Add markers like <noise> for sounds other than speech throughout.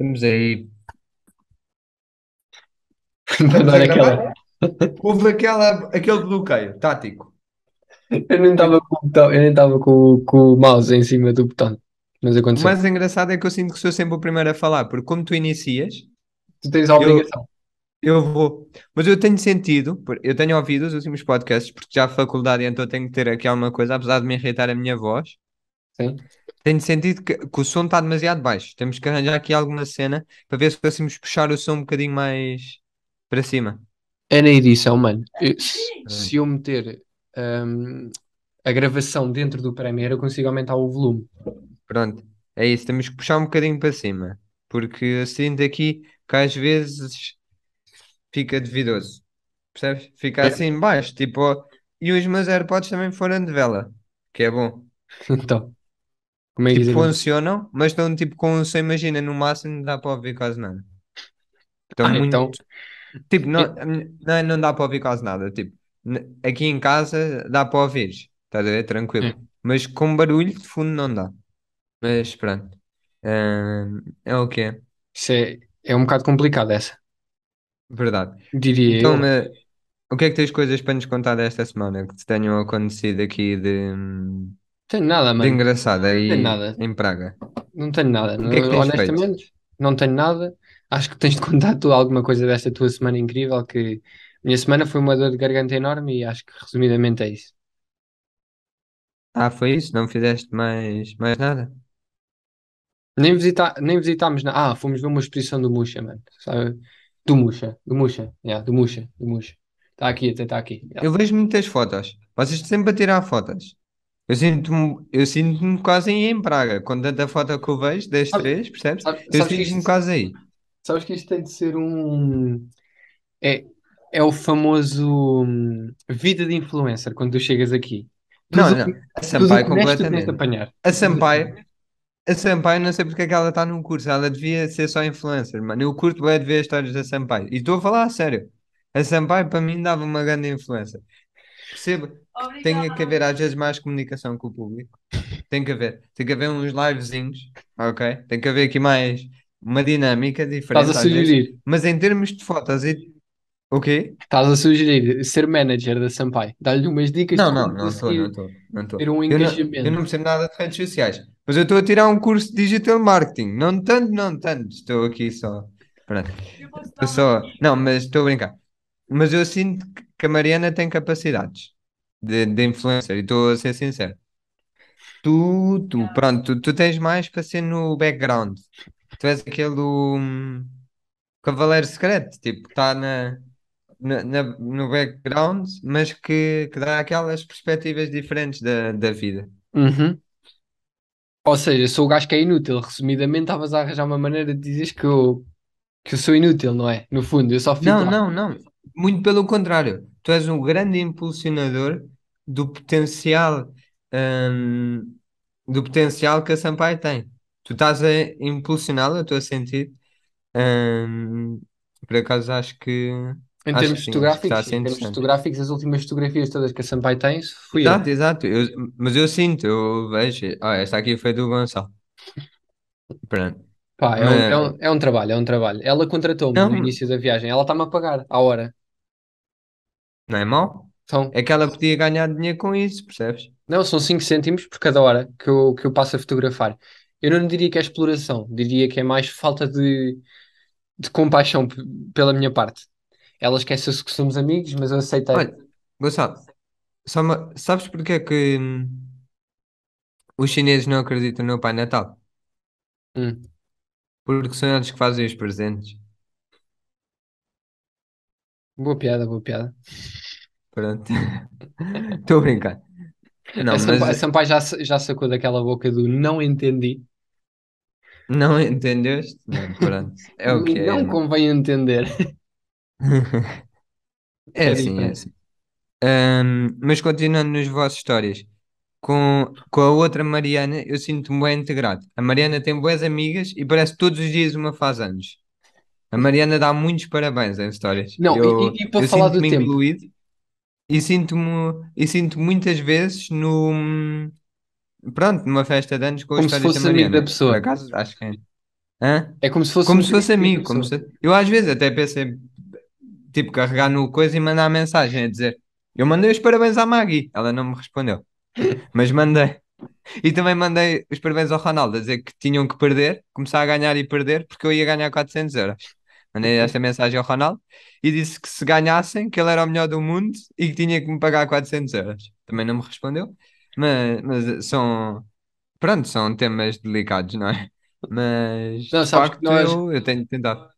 Estamos aí. Para Estamos a dar gravar? aquela. Houve aquela, aquele bloqueio tático. Eu nem estava com, o botão- eu nem estava com, o- com o mouse em cima do botão. Mas O aconteceu. mais engraçado é que eu sinto que sou sempre o primeiro a falar, porque como tu inicias, Tu tens a obrigação. eu vou. Mas eu tenho sentido, por- eu tenho ouvido os últimos podcasts, porque já a faculdade, então tenho que ter aqui alguma coisa, apesar de me irritar a minha voz. Sim. Tenho sentido que, que o som está demasiado baixo. Temos que arranjar aqui alguma cena para ver se conseguimos puxar o som um bocadinho mais para cima. É na edição, mano. Eu- se, eu meter hum, a gravação dentro do Premiere, eu consigo aumentar o volume. Pronto, é isso, temos que puxar um bocadinho para cima, porque eu sinto aqui que às vezes fica duvidoso, percebes? Fica É. assim baixo, tipo, e os meus AirPods também foram de vela, que é bom. <laughs> Então, como é que Tipo, funcionam, mas estão tipo com, você imagina, no máximo não dá para ouvir quase nada. Estão Ah, muito, então, tipo, não, não, não dá para ouvir quase nada, tipo, aqui em casa dá para ouvir, estás a ver? Tranquilo, Hum. mas com barulho de fundo não dá. Mas pronto, Ahn, é o que é. isso é, é um bocado complicado essa, Verdade. diria Então, eu. mas, o que é que tens coisas para nos contar desta semana que te tenham acontecido aqui de, Não tenho nada, de mano. engraçado Não tenho aí nada. em Praga? Não tenho nada. O que é que tens feito? honestamente, não tenho nada. Acho que tens de contar tu alguma coisa desta tua semana incrível, que minha semana foi uma dor de garganta enorme e acho que resumidamente é isso. Ah, foi isso? Não fizeste mais, mais nada? Nem, visita, nem visitámos na... Ah, fomos ver uma exposição do Muxa, mano. Sabe? Do Muxa, do Muxa, yeah, do Muxa, do Muxa. Está aqui, até está aqui. yeah. Eu vejo muitas fotos. Vocês sempre a tirar fotos. Eu sinto-me eu sinto-me quase aí em Praga. Com tanta foto que eu vejo, das Sabe- três, percebes? Sabe- Eu sinto-me quase aí. sabes que isto tem de ser um. É, é o famoso hum, vida de influencer quando tu chegas aqui. Não, não. A Sampaio completamente. apanhar. A Sampaio, a Sampaio, não sei porque é que ela está num curso. Ela devia ser só influencer, mano. Eu curto bem de ver as histórias da Sampaio. E estou a falar a sério. A Sampaio, para mim, dava uma grande influência. Percebo que tem que haver às vezes mais comunicação com o público. Tem que haver. Tem que haver uns livezinhos, ok? Tem que haver aqui mais uma dinâmica Estás diferente a às vezes. sugerir, Mas em termos de fotos e... O quê? estás a sugerir ser manager da Sampaio. Dá-lhe umas dicas de Não, não, como não estou, não estou, não estou. ter um Eu não, eu engajamento. não percebo nada de redes sociais, mas eu estou a tirar um curso de digital marketing. Não tanto, não tanto. Estou aqui só. Pronto. Eu só. Não, mas estou a brincar. Mas eu sinto que a Mariana tem capacidades de, de influencer e estou a ser sincero. Tu, tu, pronto, tu, tu tens mais para ser no background. Tu és aquele hum, cavaleiro secreto, tipo, que está na, na, na- no background, mas que, que dá aquelas perspectivas diferentes da, da vida. Uhum. Ou seja, sou o gajo que é inútil. Resumidamente, estavas a arranjar uma maneira de dizeres que eu, que eu sou inútil, não é? No fundo, eu só fico Não, lá. não, não. Muito pelo contrário. Tu és um grande impulsionador do potencial, hum, do potencial que a Sampaio tem. Tu estás a impulsioná-la, eu estou a sentir. hum, por acaso acho que Em acho termos que sim, fotográficos, em termos fotográficos, as últimas fotografias todas que a Sampaio tem, fui eu. Exato, exato. Eu- mas eu sinto, eu vejo. Ah, esta aqui foi do Gonçalo. Pronto. Pá, é um, é um, é um trabalho, é um trabalho. Ela contratou-me no início da viagem, ela está-me a pagar à hora. Não é mau. São, É que ela podia ganhar dinheiro com isso, percebes? não, são 5 cêntimos por cada hora que eu, que eu passo a fotografar. Eu não diria que é exploração, diria que é mais falta de, de compaixão pela minha parte. Ela esquece-se que somos amigos, mas eu aceitei. Olha, Gonçalo, uma- sabes porque é que hum, os chineses não acreditam no Pai Natal? Hum. Porque são eles que fazem os presentes. Boa piada, boa piada. Pronto. <laughs> Estou a brincar. Não, A Sampaio, a mas Sampaio já, já sacou daquela boca do não entendi. não entendeste? Não, pronto. <laughs> É o que é, não né? convém entender. <laughs> É É assim, é assim. Hum, mas continuando nas vossas histórias, com, com a outra Mariana, eu sinto-me bem integrado. A Mariana tem boas amigas e parece que todos os dias uma faz anos. A Mariana dá muitos parabéns em histórias. Não, e, Eu, e- e para eu falar do tempo, incluído e sinto-me e sinto muitas vezes no pronto, numa festa de anos com como se histórias da fosse amigo da Mariana. Por pessoa. acaso, acho que é. Hã? É como se fosse Como um se fosse amigo como pessoa. se... Eu às vezes até pensei, tipo, carregar no coisa e mandar mensagem a dizer eu mandei os parabéns à Maggie, ela não me respondeu, <laughs> mas mandei. E também mandei os parabéns ao Ronaldo a dizer que tinham que perder, começar a ganhar e perder, porque eu ia ganhar 400 euros. Mandei esta mensagem ao Ronaldo e disse que se ganhassem, que ele era o melhor do mundo e que tinha que me pagar 400 euros. Também não me respondeu, mas, mas são, pronto, são temas delicados, não é? Mas Não, sabes que facto nós, eu, eu tenho tentado.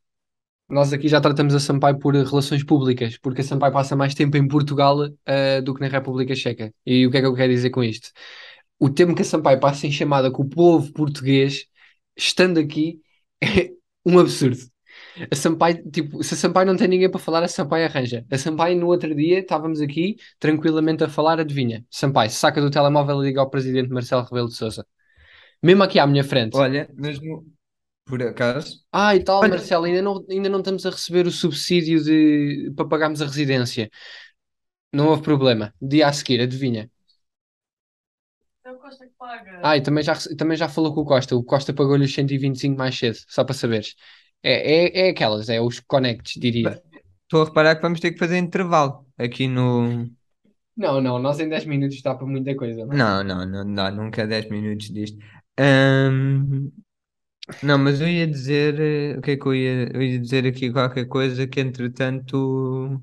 nós aqui já tratamos a Sampaio por relações públicas, porque a Sampaio passa mais tempo em Portugal, eh, do que na República Checa. E o que é que eu quero dizer com isto? O tempo que a Sampaio passa em chamada com o povo português, estando aqui, <laughs> é um absurdo. A Sampaio, tipo, se a Sampaio não tem ninguém para falar, a Sampaio arranja. A Sampaio, no outro dia, estávamos aqui tranquilamente a falar, adivinha? Sampaio saca do telemóvel e liga ao presidente Marcelo Rebelo de Sousa. Mesmo aqui à minha frente. Olha, mesmo por acaso, Ah, e tal, olha, Marcelo, ainda não, ainda não estamos a receber o subsídio de, para pagarmos a residência. Não houve problema. Dia a seguir, adivinha? É o Costa que paga. Ah, e também já, também já falou com o Costa. O Costa pagou-lhe os 125 mais cedo, só para saberes. É, é, é aquelas, é os connects, diria. estou a reparar que vamos ter que fazer intervalo aqui no. Não, não, nós em 10 minutos dá para muita coisa, não? Não, não, não dá nunca 10 minutos disto. Ahm, não, mas eu ia dizer. eh, O que é que eu ia, eu ia dizer aqui qualquer coisa que entretanto.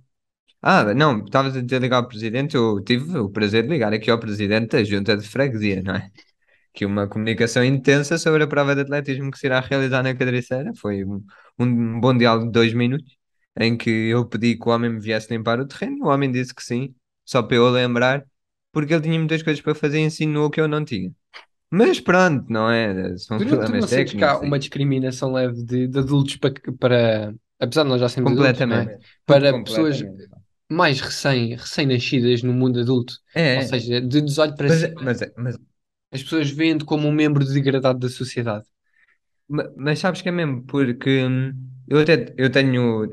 Ah, não, estavas a dizer ligar ao presidente. Eu tive o prazer de ligar aqui ao presidente da Junta de Freguesia, não é? Que uma comunicação intensa sobre a prova de atletismo que se irá realizar na Cadriceira. Foi um, um bom diálogo de dois minutos, em que eu pedi que o homem me viesse limpar o terreno. O homem disse que sim, só para eu lembrar, porque ele tinha muitas coisas para fazer e ensinou que eu não tinha. Mas pronto, não é? São Tu tu problemas não sentes que há técnicos uma discriminação leve de, de adultos para, para, apesar de nós já sermos adultos, é? completamente. Para pessoas Completamente. mais recém, recém-nascidas no mundo adulto. É, Ou é. seja, de 18 para Mas, cima, mas, mas, as pessoas veem-te como um membro degradado da sociedade. ma- mas sabes que é mesmo, porque hum, eu até eu tenho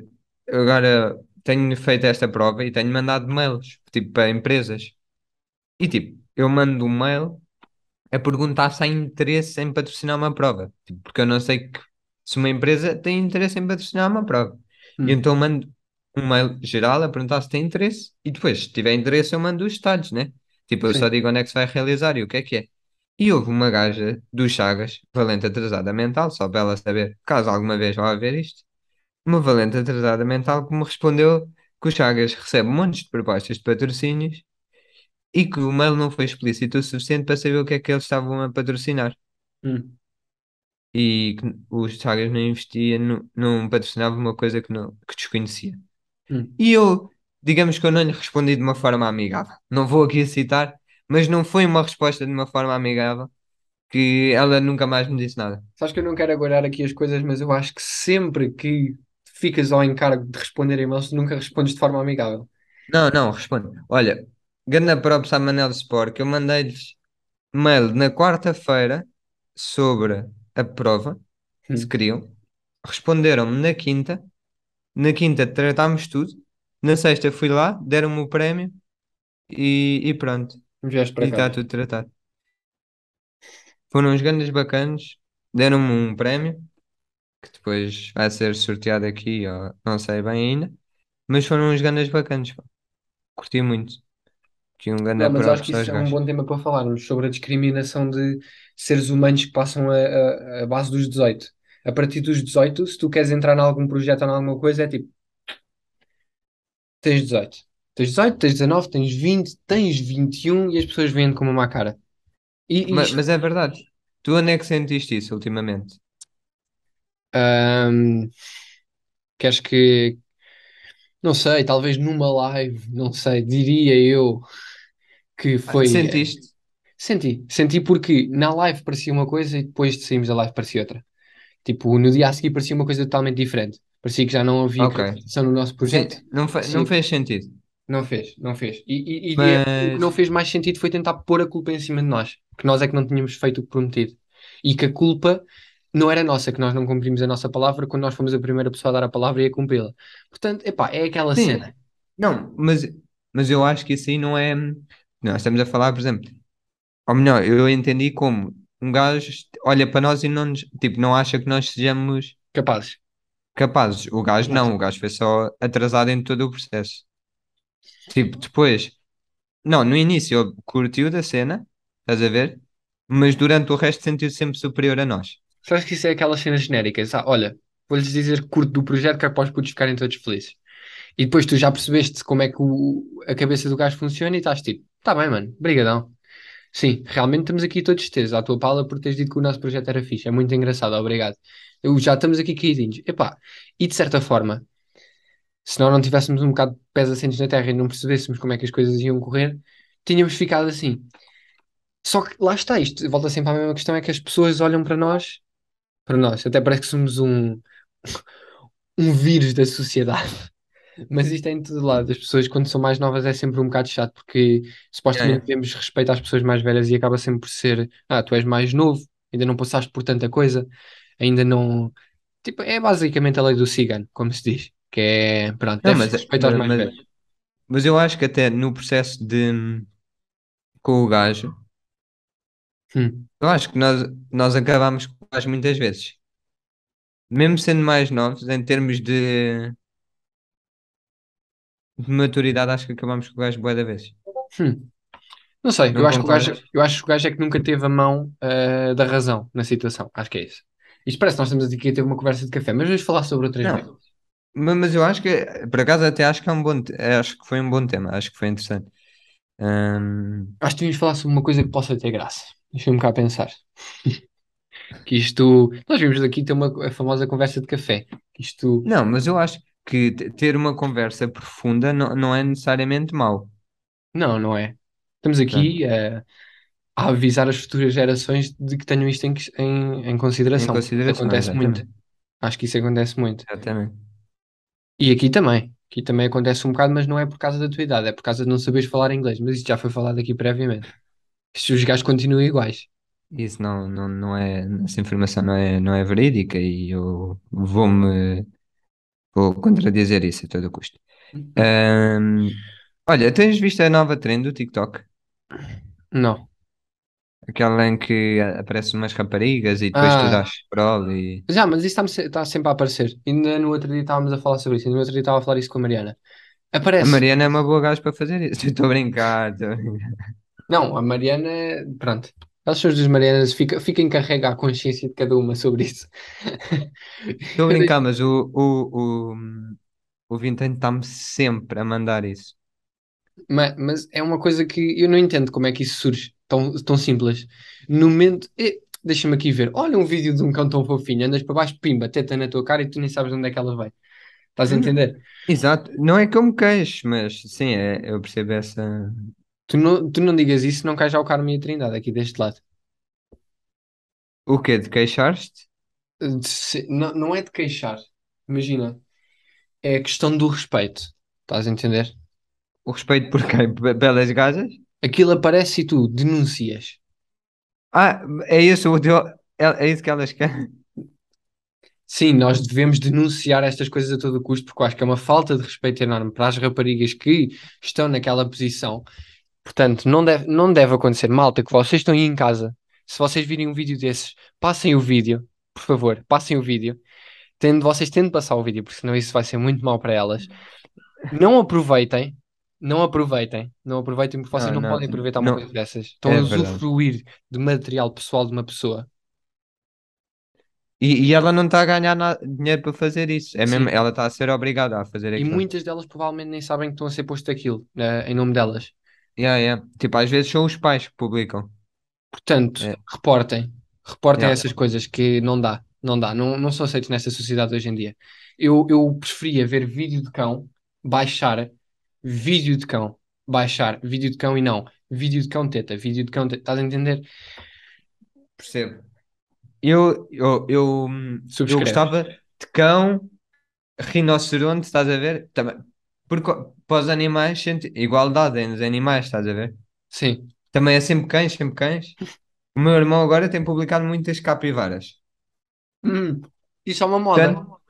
agora tenho feito esta prova e tenho mandado mails, tipo, para empresas. E tipo, eu mando um mail a perguntar se há interesse em patrocinar uma prova. Tipo, porque eu não sei que, se uma empresa tem interesse em patrocinar uma prova. E Hum, então mando um mail geral a perguntar se tem interesse. E depois, se tiver interesse, eu mando os detalhes, né? Tipo, eu só sim. digo onde é que se vai realizar e o que é que é. E houve uma gaja dos Chagas, valente atrasada mental, só para ela saber, caso alguma vez vá ver isto, uma valente atrasada mental que me respondeu que o Chagas recebe montes de propostas de patrocínios e que o mail não foi explícito o suficiente para saber o que é que eles estavam a patrocinar. Hum, E que os Chagas não investia, no, não patrocinava uma coisa que, não, que desconhecia. hum. E eu, digamos que eu não lhe respondi de uma forma amigável. Não vou aqui citar, mas não foi uma resposta de uma forma amigável que ela nunca mais me disse nada. Sabes que eu não quero agora aqui as coisas, mas eu acho que sempre que ficas ao encargo de responder e-mails, nunca respondes de forma amigável. Não, não, responde. Olha, ganda props à Manel Sport, que eu mandei-lhes mail na quarta-feira sobre a prova, se Hum, queriam. Responderam-me na quinta. Na quinta tratámos tudo. Na sexta fui lá, deram-me o prémio e, e pronto. Vieste E para está casa. tudo tratado. Foram uns grandes bacanos, deram-me um prémio, que depois vai ser sorteado aqui, ó, não sei bem ainda, mas foram uns grandes bacanos, pá. Curti muito. Que um Não, grande mas acho que isso é um bom tema para falarmos sobre a discriminação de seres humanos que passam a, a, a base dos 18. A partir dos 18, se tu queres entrar em algum projeto ou em alguma coisa, é tipo, tens 18. Tens 18, tens 19, tens 20, tens 21 e as pessoas veem-te com uma má cara. E, e Ma- isto, Mas, é verdade. Tu onde é que sentiste isso ultimamente? ahm, queres que, não sei, talvez numa live, não sei, diria eu que Ah, foi. Sentiste? Senti, senti porque na live parecia uma coisa e depois de sairmos da live parecia outra. Tipo, no dia a seguir parecia uma coisa totalmente diferente. Parecia que já não havia Ok. acreditação no nosso projeto. Não, fe- não fez sentido. Não fez, não fez. E, e- e é- o que não Mas fez mais sentido foi tentar pôr a culpa em cima de nós, que nós é que não tínhamos feito o que prometido. E que a culpa não era nossa, que nós não cumprimos a nossa palavra quando nós fomos a primeira pessoa a dar a palavra e a cumpri-la. Portanto, epá, é aquela sim, cena. não, mas, mas eu acho que isso aí não é. Nós estamos a falar, por exemplo, ou melhor, eu entendi como um gajo olha para nós e não, nos- tipo, não acha que nós sejamos Capazes. capazes. O gajo não, o gajo foi só atrasado em todo o processo. Tipo, depois, não, no início curtiu da cena, estás a ver? Mas durante o resto sentiu-se sempre superior a nós. Sabes que isso é aquelas cenas genéricas? Ah, olha, vou-lhes dizer que curto do projeto que é para os putos ficarem todos felizes. E depois tu já percebeste como é que o- a cabeça do gajo funciona e estás tipo, tá bem, mano, brigadão. Sim, realmente estamos aqui todos teres à tua pala por teres dito que o nosso projeto era fixe. É muito engraçado, obrigado. Eu, já estamos aqui caidinhos. Epá, e de certa forma, se nós não tivéssemos um bocado de pés assentes na terra e não percebêssemos como é que as coisas iam correr, tínhamos ficado assim. Só que lá está isto, volta sempre à mesma questão, é que as pessoas olham para nós, para nós, até parece que somos um, <laughs> um vírus da sociedade. <laughs> Mas isto é em todo lado. As pessoas, quando são mais novas, é sempre um bocado chato, porque supostamente Yeah, devemos respeito às pessoas mais velhas e acaba sempre por ser: ah, tu és mais novo, ainda não passaste por tanta coisa, ainda não. Tipo, é basicamente a lei do cigano, como se diz, que é, pronto, Não, deve-se mas, respeitar os mas, mais velhos. mas eu acho que até no processo de com o gajo, Hum, eu acho que nós, nós acabámos com o gajo muitas vezes. Mesmo sendo mais novos, em termos de, de maturidade, acho que acabámos com o gajo bué da vez. hum. Não sei, eu Não acho que o gajo, eu acho que o gajo é que nunca teve a mão ah, da razão na situação. Acho que é isso. Isto parece que nós estamos aqui a ter uma conversa de café, mas vamos falar sobre outras Não, coisas. Ma- mas eu acho que, por acaso, até acho que é um bom, acho que foi um bom tema, acho que foi interessante. Hum, Acho que devíamos falar sobre uma coisa que possa ter graça. Deixa-me cá pensar. <laughs> Que isto. Nós vimos aqui ter uma a famosa conversa de café. Que isto. não, mas eu acho que te- ter uma conversa profunda não, não é necessariamente mau. Não, não é. Estamos aqui a, a avisar as futuras gerações de que tenham isto em, em, em em consideração. Isso consideração, acontece muito. exatamente. Acho que isso acontece muito. Exatamente. E aqui também. Aqui também acontece um bocado, mas não é por causa da tua idade, é por causa de não saberes falar inglês. Mas isso já foi falado aqui previamente. Se os gajos continuam iguais. Isso não, não, não é, essa informação não é, não é verídica e eu vou-me, vou contradizer isso a todo custo. Hum, olha, tens visto a nova trend do TikTok? Não. Aquela em que aparecem umas raparigas e depois tu Ah, dás scroll e... já, mas isso está sempre a aparecer. Ainda no outro dia estávamos a falar sobre isso. Ainda no outro dia estava a falar isso com a Mariana. A Aparece. Mariana é uma boa gaja para fazer isso. <laughs> Estou a brincar. estou a brincar. Não, a Mariana, pronto. Elas são as duas Marianas, fica, fica encarrega a consciência de cada uma sobre isso. Estou a Eu brincar, <laughs> mas o, o, o, o Vintém está-me sempre a mandar isso. Mas, mas é uma coisa que eu não entendo como é que isso surge tão, tão simples. No momento, deixa-me aqui ver. Olha um vídeo de um cão tão fofinho, andas para baixo, pimba, teta na tua cara e tu nem sabes de onde é que ela vem. Estás a Hum, entender? Exato, não é que eu me queixo, mas sim, é, eu percebo essa. Tu não, tu não digas isso, não cai já o Carmo e a Trindade aqui deste lado. O quê? De queixar-te? Não, não é de queixar. Imagina, é a questão do respeito. Estás a entender? O respeito por quem? Pelas gajas? Aquilo aparece e tu denuncias. Ah, é isso, o teu- é, é isso que elas querem. Sim, nós devemos denunciar estas coisas a todo custo, porque eu acho que é uma falta de respeito enorme para as raparigas que estão naquela posição. Portanto, não deve, não deve acontecer. Malta, que vocês estão aí em casa. Se vocês virem um vídeo desses, passem o vídeo, por favor, passem o vídeo. Tendo, vocês têm de passar o vídeo, porque senão isso vai ser muito mau para elas. Não aproveitem, não aproveitem, não aproveitem, porque vocês Não, não, não, podem aproveitar uma não, coisa dessas. Estão a é verdade. usufruir de material pessoal de uma pessoa. E, e ela não está a ganhar na- dinheiro para fazer isso. É mesmo, ela está a ser obrigada a fazer E aquilo. muitas delas provavelmente nem sabem que estão a ser posto aquilo, eh, em nome delas. Yeah, yeah. Tipo, às vezes são os pais que publicam. Portanto, É, reportem. Reportem yeah. essas coisas que não dá. Não dá. Não, não são aceitos nesta sociedade hoje em dia. Eu, eu preferia ver vídeo de cão, baixar vídeo de cão, baixar vídeo de cão e não vídeo de cão teta, vídeo de cão teta. Estás a entender? Percebo. Eu, eu, eu, hum, eu gostava de cão, rinoceronte, estás a ver? Também. Porque para os animais, igualdade nos animais, estás a ver? Sim. Também é sempre cães, sempre cães. O meu irmão agora tem publicado muitas capivaras. Hum, isso é uma moda. Portanto,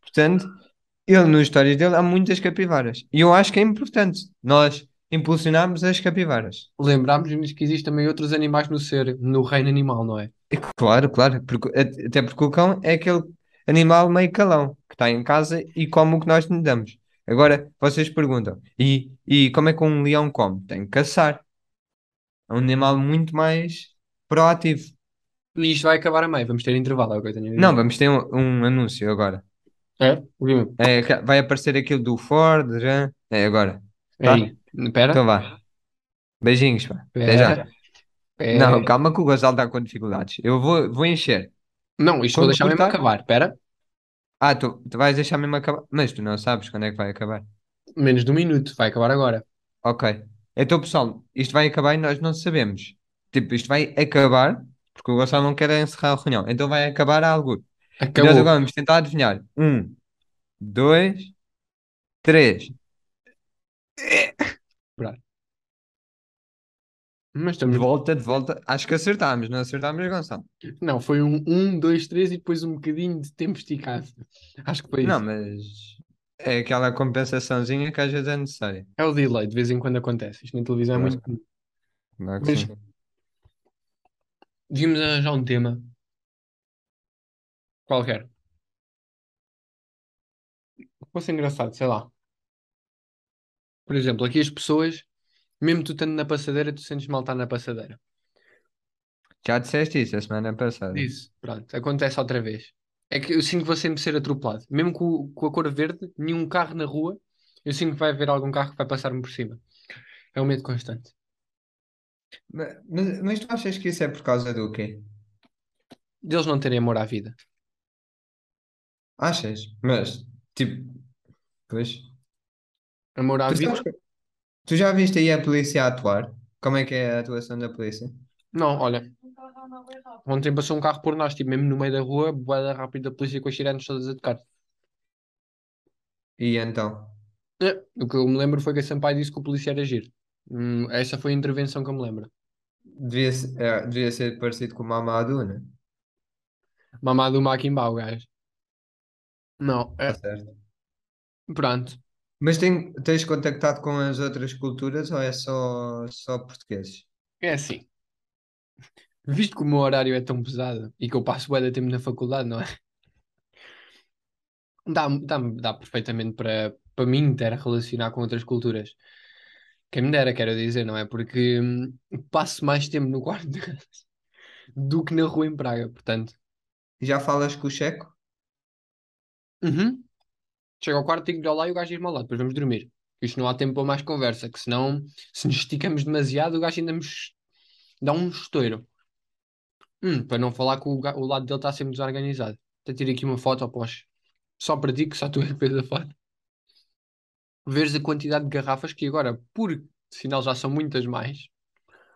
portanto, ele nos stories dele há muitas capivaras. E eu acho que é importante nós impulsionámos as capivaras. Lembrámos-nos que existem também outros animais no ser, no reino animal, não é? E claro, claro, porque, até porque o cão é aquele animal meio calão que está em casa e come o que nós lhe damos. Agora, vocês perguntam, e, e como é que um leão come? Tem que caçar. É um animal muito mais proativo. E isto vai acabar a meio, vamos ter intervalo, é o que eu tenho a dizer. Não, vamos ter um, um anúncio agora. É? É, vai aparecer aquilo do Ford, já. É agora. Tá? aí. Espera. Então vá. Beijinhos, pá. Até já. Espera. É. Não, calma que o Gonçalo está com dificuldades. Eu vou, vou encher. Não, isto vou deixar mesmo cortar- acabar. Espera. Ah, tu, tu vais deixar mesmo acabar. Mas tu não sabes quando é que vai acabar. Menos de um minuto, vai acabar agora. Ok. Então, pessoal, isto vai acabar e nós não sabemos. Tipo, isto vai acabar, porque o Gonçalo não quer encerrar a reunião. Então vai acabar algo. E nós Acabou. agora vamos tentar adivinhar. Um, dois, três. Mas De estamos. volta, de volta. Acho que acertámos, não acertámos, Gonçalo? Não, foi um, um, dois, três e depois um bocadinho de tempo esticado. Acho que foi Não, isso. mas é aquela compensaçãozinha que às vezes é necessária. É o delay, de vez em quando acontece. Isto na televisão é muito. comum. Claro que Mas-. Devíamos arranjar um tema. Qualquer. Que Fosse engraçado, sei lá. Por exemplo, aqui as pessoas, mesmo tu estando na passadeira, tu sentes mal estar na passadeira. Já disseste isso a semana passada. Isso, pronto, acontece outra vez. É que eu sinto que vou sempre ser atropelado. Mesmo com, com a cor verde, nenhum carro na rua, eu sinto que vai haver algum carro que vai passar-me por cima. É um medo constante. Mas, mas, mas tu achas que isso é por causa do quê? Deles não terem amor à vida. Achas? Mas, tipo, pois. Amor à Tu, vida? sabes que- tu já viste aí a polícia a atuar? Como é que é a atuação da polícia? Não, olha, ontem passou um carro por nós, tipo, mesmo no meio da rua, boada rápida, a polícia com as sirenes todas a tocar. E então? É, o que eu me lembro foi que a Sampaio disse que o polícia era giro. Hum, essa foi a intervenção que eu me lembro. Devia, se- é, devia ser parecido com o Mamadou, né? Mamadou Maquimbau, gajo. Não, é, Tá certo. pronto. Mas tem, tens contactado com as outras culturas ou é só, só portugueses? É assim. Visto que o meu horário é tão pesado e que eu passo bué de tempo na faculdade, não é? Dá, dá, dá perfeitamente para, para mim ter a relacionar com outras culturas. Quem me dera, quero dizer, não é? Porque hum, passo mais tempo no quarto <laughs> do que na rua em Praga, portanto. Já falas com o checo? Uhum. Chego ao quarto, digo-lhe olá e o gajo diz-me olá, depois vamos dormir. Isto não há tempo para mais conversa, que senão, se nos esticamos demasiado, o gajo ainda nos dá um estouro. Hum, para não falar que o, o lado dele está sempre desorganizado. Até tirei aqui uma foto após. Só para ti, que só tu é que fez a foto. Veres a quantidade de garrafas que agora, por sinal, já são muitas mais.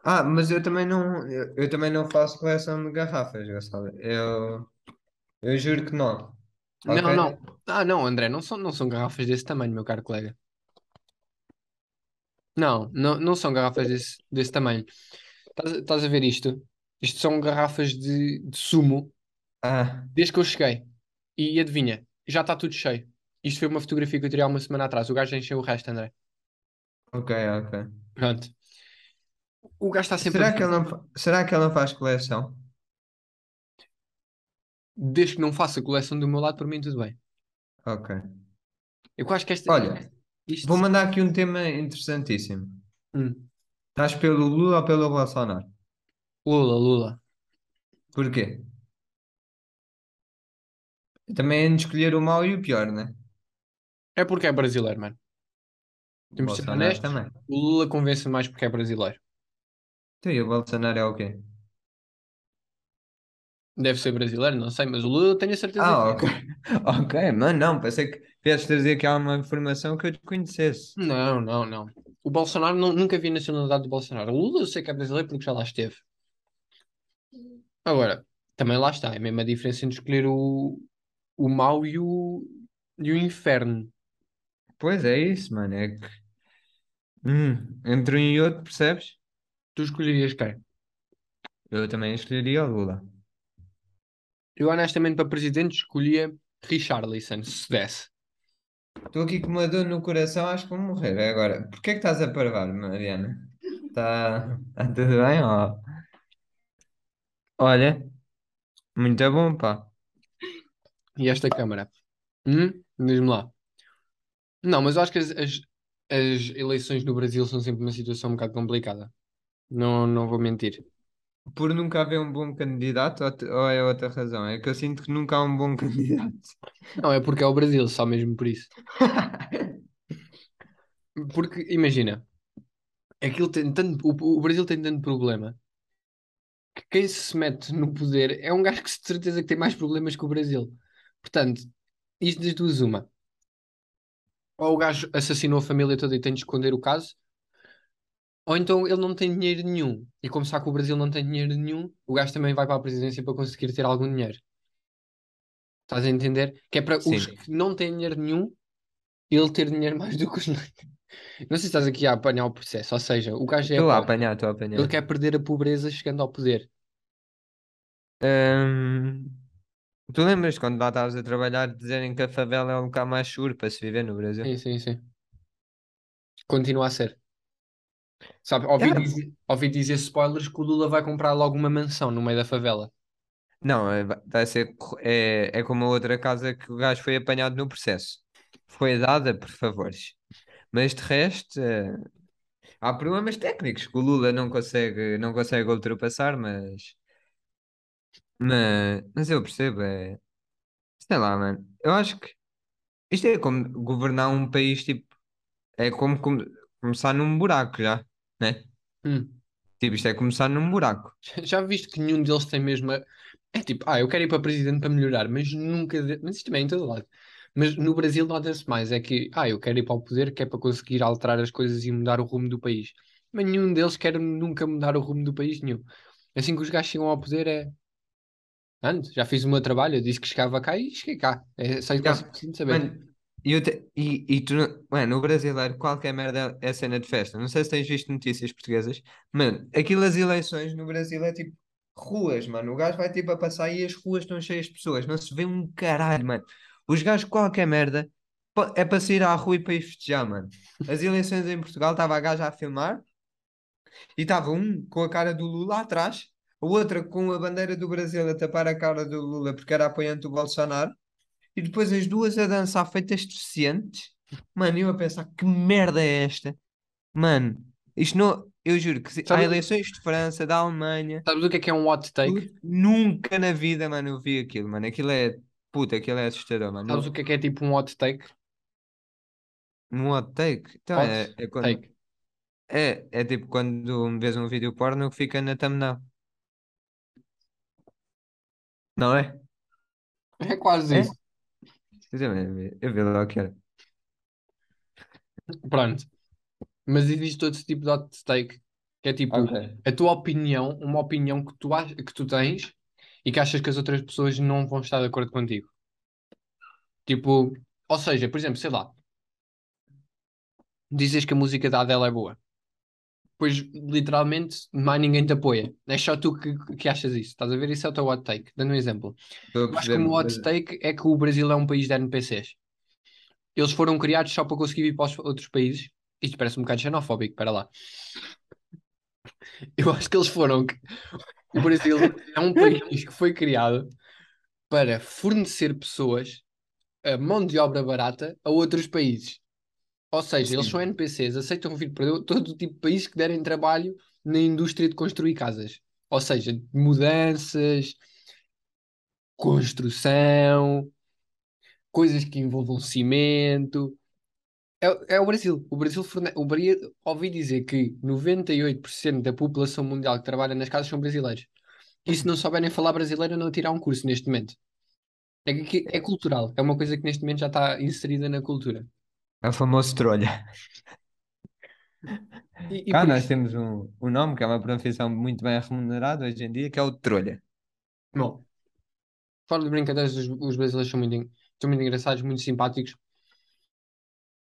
Ah, mas eu também não, eu, eu também não faço coleção de garrafas, Gonçalo. Eu, eu juro que não. Não, Ok? não. Ah, não, André, não são, não são garrafas desse tamanho, meu caro colega. Não, não, não são garrafas desse, desse tamanho. Estás, a- estás a ver isto? Isto são garrafas de, de sumo Ah, desde que eu cheguei. E adivinha, já está tudo cheio. Isto foi uma fotografia que eu tirei há uma semana atrás. O gajo já encheu o resto, André. ok, ok. Pronto. O gajo está sempre Será a que ele não, será que ele não faz coleção? Desde que não faça coleção do meu lado, por mim tudo bem. Ok. Eu acho que esta. Olha, isto... vou mandar aqui um tema interessantíssimo. Hum. Estás pelo Lula ou pelo Bolsonaro? Lula, Lula. Porquê? Também é de escolher o mau e o pior, né? É porque é brasileiro, mano. Temos de ser honestos. também. O Lula convence mais porque é brasileiro. Então, e o Bolsonaro é o quê? Deve ser brasileiro, não sei, mas o Lula eu tenho a certeza Ah, que é. ok. <laughs> Ok, mano, não, pensei que vieste trazer aqui alguma informação que eu desconhecesse. Não, não, não. O Bolsonaro, não- nunca vi a nacionalidade do Bolsonaro. O Lula eu sei que é brasileiro porque já lá esteve. Agora, também lá está. É a diferença entre escolher o, o mau e o, e o inferno. Pois é isso, mano, é que... Hum, entre um e outro, percebes? Tu escolherias quem? Eu também escolheria o Lula. Eu honestamente para presidente escolhia Richarlison, se desse. Estou aqui com uma dor no coração, acho que vou morrer agora. Porquê é que estás a parvar, Mariana? Está tá tudo bem? ó? Olha, muito bom, pá. E esta câmara? Hum? Diz-me lá. Não, mas eu acho que as, as, as eleições no Brasil são sempre uma situação um bocado complicada. Não, não vou mentir. Por nunca haver um bom candidato ou, é outra razão? É que eu sinto que nunca há um bom <laughs> candidato. Não, é porque é o Brasil, só mesmo por isso. <laughs> Porque, imagina, aquilo tem tanto, o, o Brasil tem tanto problema que quem se mete no poder é um gajo que de certeza que tem mais problemas que o Brasil. Portanto, isto das duas, uma. Ou o gajo assassinou a família toda e tem de esconder o caso, ou então ele não tem dinheiro nenhum. E como sabe que o Brasil não tem dinheiro nenhum, o gajo também vai para a presidência para conseguir ter algum dinheiro. Estás a entender? Que é para os Sim. que não têm dinheiro nenhum, ele ter dinheiro mais do que os. <laughs> Não sei se estás aqui a apanhar o processo, ou seja, o gajo é Estou a apanhar, estou a Ele apanhar. quer perder a pobreza chegando ao poder. Hum, tu lembras quando lá estavas a trabalhar dizerem que a favela é o lugar mais seguro para se viver no Brasil? Sim, sim, sim. Continua a ser. Sabe, ouvi É, dizer, ouvi dizer spoilers que o Lula vai comprar logo uma mansão no meio da favela. Não, é, vai vai ser, co- é, é como a outra casa que o gajo foi apanhado no processo. Foi dada por favores. Mas de resto, eh, há problemas técnicos que o Lula não consegue, não consegue ultrapassar, mas, mas, mas eu percebo, é, sei lá, mano. Eu acho que isto é como governar um país, tipo, é como, come- começar num buraco já, né? Hum. Tipo, isto é começar num buraco. Já viste que nenhum deles tem mesmo. a- É tipo, ah, eu quero ir para presidente para melhorar, mas nunca. de- Mas isto também é em todo lado. Mas no Brasil nota-se mais, é que, ah, eu quero ir para o poder, que é para conseguir alterar as coisas e mudar o rumo do país. Mas nenhum deles quer nunca mudar o rumo do país nenhum. Assim que os gajos chegam ao poder é. Ando, já fiz o meu trabalho, eu disse que chegava cá e cheguei cá. É só isso que precisam de saber. Mano, e, te- e, e tu, mano, no brasileiro, qualquer merda é cena de festa. Não sei se tens visto notícias portuguesas, mano, aquilo as eleições no Brasil é tipo ruas, mano. O gajo vai tipo a passar e as ruas estão cheias de pessoas, não se vê um caralho, mano. Os gajos, qualquer merda, é para sair à rua e para ir festejar, mano. As eleições em Portugal, estava a gaja a filmar e estava um com a cara do Lula atrás, a outra com a bandeira do Brasil a tapar a cara do Lula porque era apoiante do Bolsonaro. E depois as duas a dançar feitas deficientes. Mano, eu a pensar, que merda é esta? Mano, isto não. Eu juro que se- há eleições de França, da Alemanha, sabes o que é que é um hot take? nunca na vida, mano, eu vi aquilo, mano. Aquilo é. Puta, aquilo é assustador, mano. Sabes o que é que é tipo um hot take? Um hot take. Então é, Hot é quando. take. É, é tipo quando vês um vídeo porno que fica na thumbnail. Não é? É quase É? isso. Eu eu vi lá o que era. Pronto. Mas existe outro tipo de hot take, que é tipo Ok. a tua opinião, uma opinião que tu, ach- que tu tens e que achas que as outras pessoas não vão estar de acordo contigo. Tipo, ou seja, por exemplo, sei lá, dizes que a música da Adele é boa. Pois literalmente mais ninguém te apoia. É só tu que, que achas isso. Estás a ver? Isso é o teu hot take. Dando um exemplo. Acho que o hot mas take é que o Brasil é um país de NPCs. Eles foram criados só para conseguir ir para os outros países. Isto parece um bocado xenofóbico, para lá. Eu acho que eles foram. O Brasil é um país que foi criado para fornecer pessoas, a mão de obra barata, a outros países. Ou seja, eles são NPCs, aceitam vir para todo o tipo de país que derem trabalho na indústria de construir casas. Ou seja, mudanças, construção, coisas que envolvam cimento. É, é o Brasil. O Brasil o Bra- ouvi dizer que 98% da população mundial que trabalha nas casas são brasileiros. E se não souberem falar brasileiro, não tirar um curso neste momento. É, que é cultural. É uma coisa que neste momento já está inserida na cultura. É o famoso trolha. E, e Cá nós temos um, um nome que é uma profissão muito bem remunerada hoje em dia, que é o trolha. bom, fora de brincadeiras, os, os brasileiros são muito, são muito engraçados, muito simpáticos.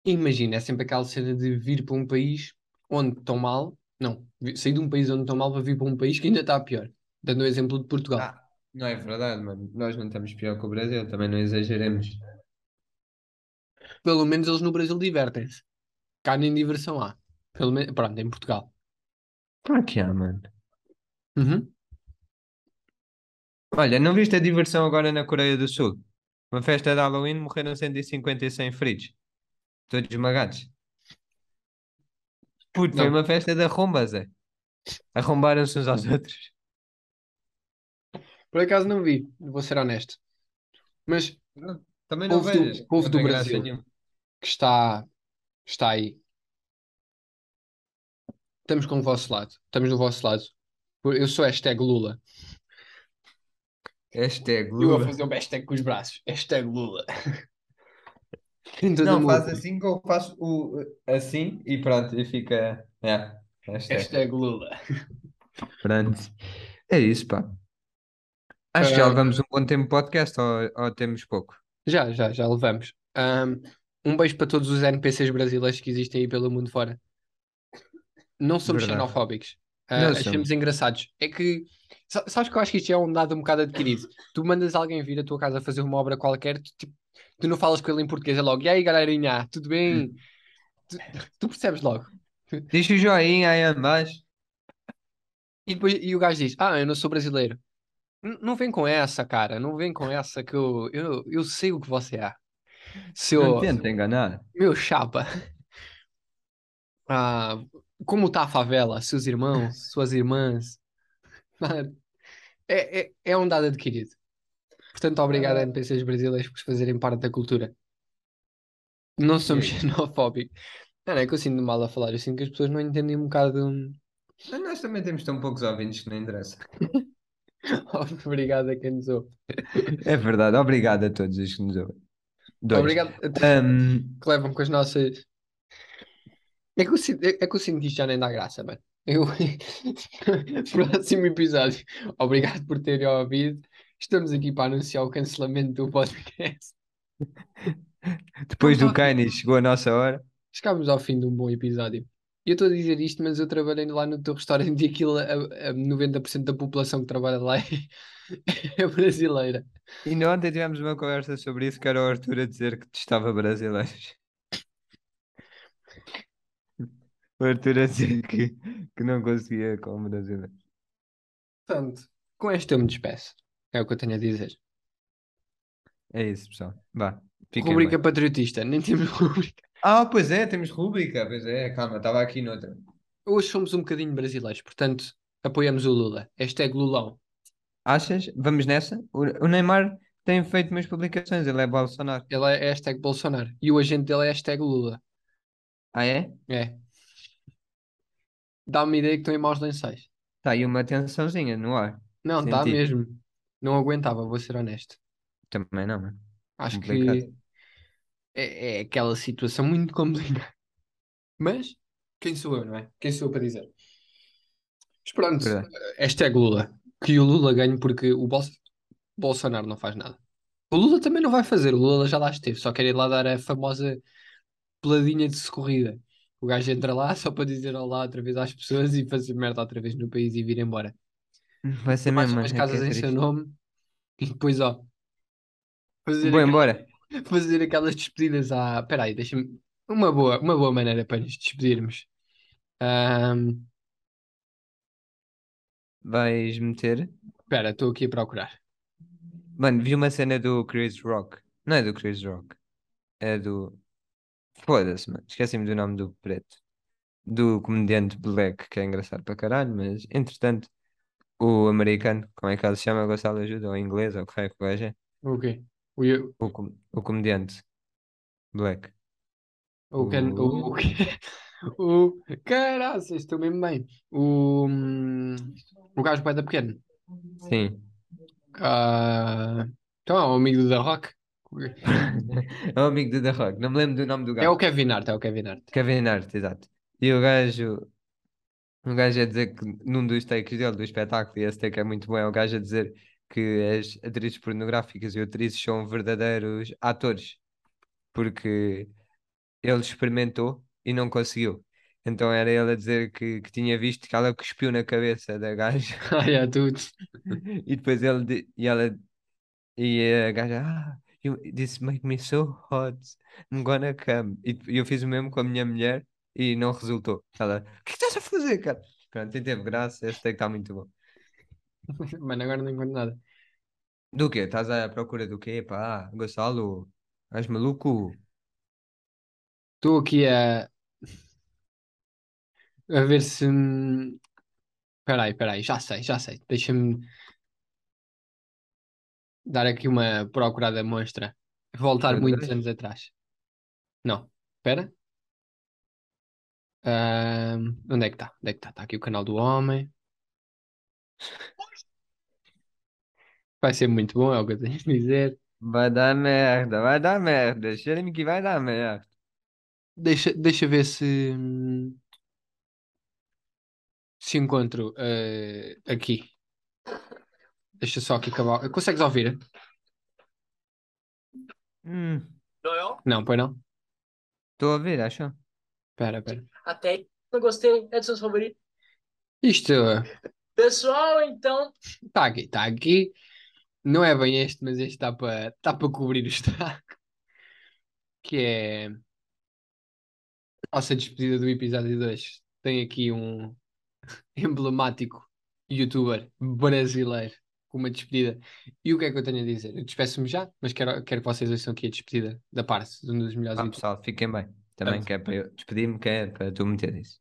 Imagina, é sempre aquela cena de vir para um país onde estão mal. Não, sair de um país onde estão mal para vir para um país que ainda está pior. Dando o exemplo de Portugal. Ah, não é verdade, mano. Nós não estamos pior que o Brasil, também não exageremos. Pelo menos eles no Brasil divertem-se. Cá nem diversão há. Pelo menos, pronto, em Portugal. Claro que há, mano. Uhum. Olha, não viste a diversão agora na Coreia do Sul? Uma festa de Halloween morreram 150 e 100 feridos. Todos esmagados. Puto, foi Não. uma festa de arrombas, é. Arrombaram-se uns aos outros. Por acaso não vi, vou ser honesto. Mas Também não Povo do- povo não do Brasil. nenhuma. Que está, está aí. Estamos com o vosso lado. Estamos do vosso lado. Eu sou hashtag Lula. Hashtag Eu vou Lula. fazer um hashtag com os braços. Hashtag Lula. <laughs> Não, faz assim que eu faço o assim e pronto, e fica. É, hashtag. Hashtag Lula. Pronto. É isso, pá. Acho que já Ah. levamos um bom tempo de podcast ou, ou temos pouco. Já, já, já levamos. Ahm, um beijo para todos os NPCs brasileiros que existem aí pelo mundo fora. Não somos Verdade. xenofóbicos. Não achamos somos. engraçados. É que, sa- sabes que eu acho que isto é um dado um bocado adquirido. Tu mandas alguém vir à tua casa fazer uma obra qualquer, tu, tipo, tu não falas com ele em português, é logo, e aí galerinha, tudo bem? Tu, tu percebes logo. Diz o joinha aí embaixo. E depois e o gajo diz: Ah, eu não sou brasileiro. N- Não vem com essa, cara. Não vem com essa que eu, eu, eu sei o que você é. Não Seu, tenta enganar. meu chapa. Ah, como tá a favela? Seus irmãos, <laughs> suas irmãs. É, é, é um dado adquirido. Portanto, obrigado a NPCs brasileiros por fazerem parte da cultura. Não somos xenofóbicos. Não, não é que eu sinto mal a falar. Eu sinto que as pessoas não entendem um bocado. Nós também temos tão poucos ouvintes que não interessa. <laughs> Obrigado a quem nos ouve. É verdade. Obrigado a todos os que nos ouvem. Dois. Obrigado a todos Ahm, que levam com as nossas. É que sinto, é é que isto já nem dá graça, mano. Eu... <laughs> Próximo episódio. Obrigado por terem ouvido. Estamos aqui para anunciar o cancelamento do podcast. <laughs> depois do. Kanye chegou a nossa hora. Chegámos ao fim de um bom episódio. E eu estou a dizer isto, mas eu trabalhei lá no teu restaurante e aquilo, a, a 90% da população que trabalha lá é, <laughs> é brasileira. E ontem tivemos uma conversa sobre isso, que era o Arthur a dizer que testava brasileiros. <laughs> O Arthur a dizer que, que não conseguia com brasileiros. Portanto, com esta eu me despeço. É o que eu tenho a dizer. É isso, pessoal. Vá. Rubrica bem. patriotista. Nem temos rubrica. Ah, pois é, temos rúbrica. Pois é, calma, estava aqui noutra. Hoje somos um bocadinho brasileiros, portanto, apoiamos o Lula. Hashtag Lulão. Achas? Vamos nessa? O, o Neymar tem feito umas publicações, ele é Bolsonaro. Ele é hashtag Bolsonaro. E o agente dele é hashtag Lula. Ah, é? É. Dá-me ideia que estão em maus lençóis. Está aí uma tensãozinha no ar. Não, está Senti. mesmo. Não aguentava, vou ser honesto. Também não, mano. Acho Complicado. que é, é aquela situação muito complicada. <laughs> Mas, quem sou eu, não é? Quem sou eu para dizer? Mas pronto, hashtag Lula. Que o Lula ganhe porque o Bol- Bolsonaro não faz nada. O Lula também não vai fazer, o Lula já lá esteve, só quer ir lá dar a famosa peladinha de socorrida. O gajo entra lá só para dizer olá outra vez às pessoas e fazer merda outra vez no país e vir embora. Vai ser Mais mesmo, umas é casas é em seu nome e depois, ó, fazer, Vou embora. <laughs> fazer aquelas despedidas à. Espera aí, deixa-me. Uma boa, uma boa maneira para nos despedirmos. Ahm, Vais meter. Espera, estou aqui a procurar. Mano, vi uma cena do Chris Rock. Não é do Chris Rock. É do. Foda-se, mano. Esqueci-me do nome do preto. Do comediante Black, que é engraçado para caralho, mas entretanto, o americano, como é que ele se chama? Gonçalo ajuda, ou inglês, ou o que é o gajo é? O quê? O, O, com- o comediante Black. o, can, o, o? O Caraças, estou mesmo bem. O, o gajo bué da pequeno. Sim. Ah, então é o amigo do The Rock. <laughs> É o amigo do The Rock. Não me lembro do nome do É gajo. o Kevin Hart, é o Kevin Hart. Kevin Hart, exato. E o gajo, o gajo a dizer que num dos takes dele, do espetáculo, e esse take é muito bom, é o gajo a dizer que as atrizes pornográficas e atrizes são verdadeiros atores, porque ele experimentou e não conseguiu. Então era ele a dizer que, que tinha visto que ela cuspiu na cabeça da gaja <laughs> Ah, é tudo. <laughs> e depois ele e ela e a gaja, ah, You, this make me so hot. I'm gonna come. E eu fiz o mesmo com a minha mulher e não resultou. Ela, o que é estás a fazer, cara? Pronto, e teve graça. Esse take está muito bom. <laughs> Mano, agora não encontro nada. Do quê? Estás à procura do quê, pá? Gonçalo? És maluco? Estou aqui a, a ver se. hum, Peraí, peraí, já sei, já sei. Deixa-me dar aqui uma procurada monstra. Voltar muitos anos atrás. Não, espera. Ahm, onde é que está? Onde é que está? Está aqui o canal do homem. Vai ser muito bom, é o que eu tenho a dizer. Vai dar merda, vai dar merda. Cheira-me que vai dar merda. Deixa, deixa ver se. hum, Se encontro eh, aqui. Deixa só aqui acabar. Consegues ouvir? Hum, Não, pois não? estou a ver, acho. Espera, espera. Até não gostei, é dos seus favoritos. Isto Pessoal, então. está aqui, está aqui. Não é bem este, mas este está para tá para cobrir o estrago. Que é a nossa despedida do episódio 2. Tem aqui um <laughs> emblemático youtuber brasileiro com uma despedida. E o que é que eu tenho a dizer? Eu despeço-me já, mas quero, quero que vocês ouçam aqui a despedida da parte de um dos melhores Ah, pessoal, fiquem bem. Também é para eu despedir-me, que é para tu meter isso.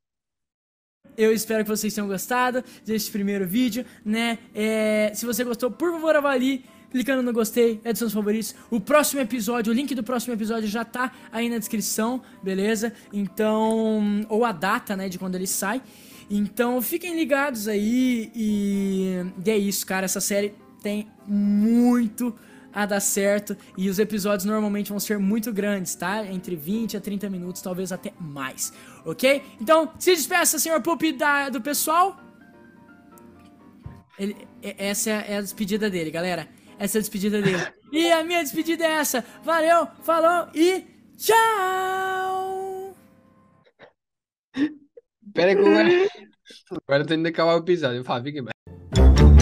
Eu espero que vocês tenham gostado deste primeiro vídeo, né? É, se você gostou, por favor, avalie clicando no gostei, é dos seus favoritos. O próximo episódio, o link do próximo episódio já tá aí na descrição, beleza? Então, ou a data, né, de quando ele sai. Então, fiquem ligados aí e, e é isso, cara. Essa série tem muito a dar certo e os episódios normalmente vão ser muito grandes, tá? Entre 20 a 30 minutos, talvez até mais, ok? Então, se despeça, senhor Pup, da, do pessoal. Ele, essa é a despedida dele, galera. Essa é a despedida dele. <laughs> E a minha despedida é essa. Valeu, falou e tchau! Espera que <laughs> agora... agora tenho de acabar o episódio. Fala, fiquem bem.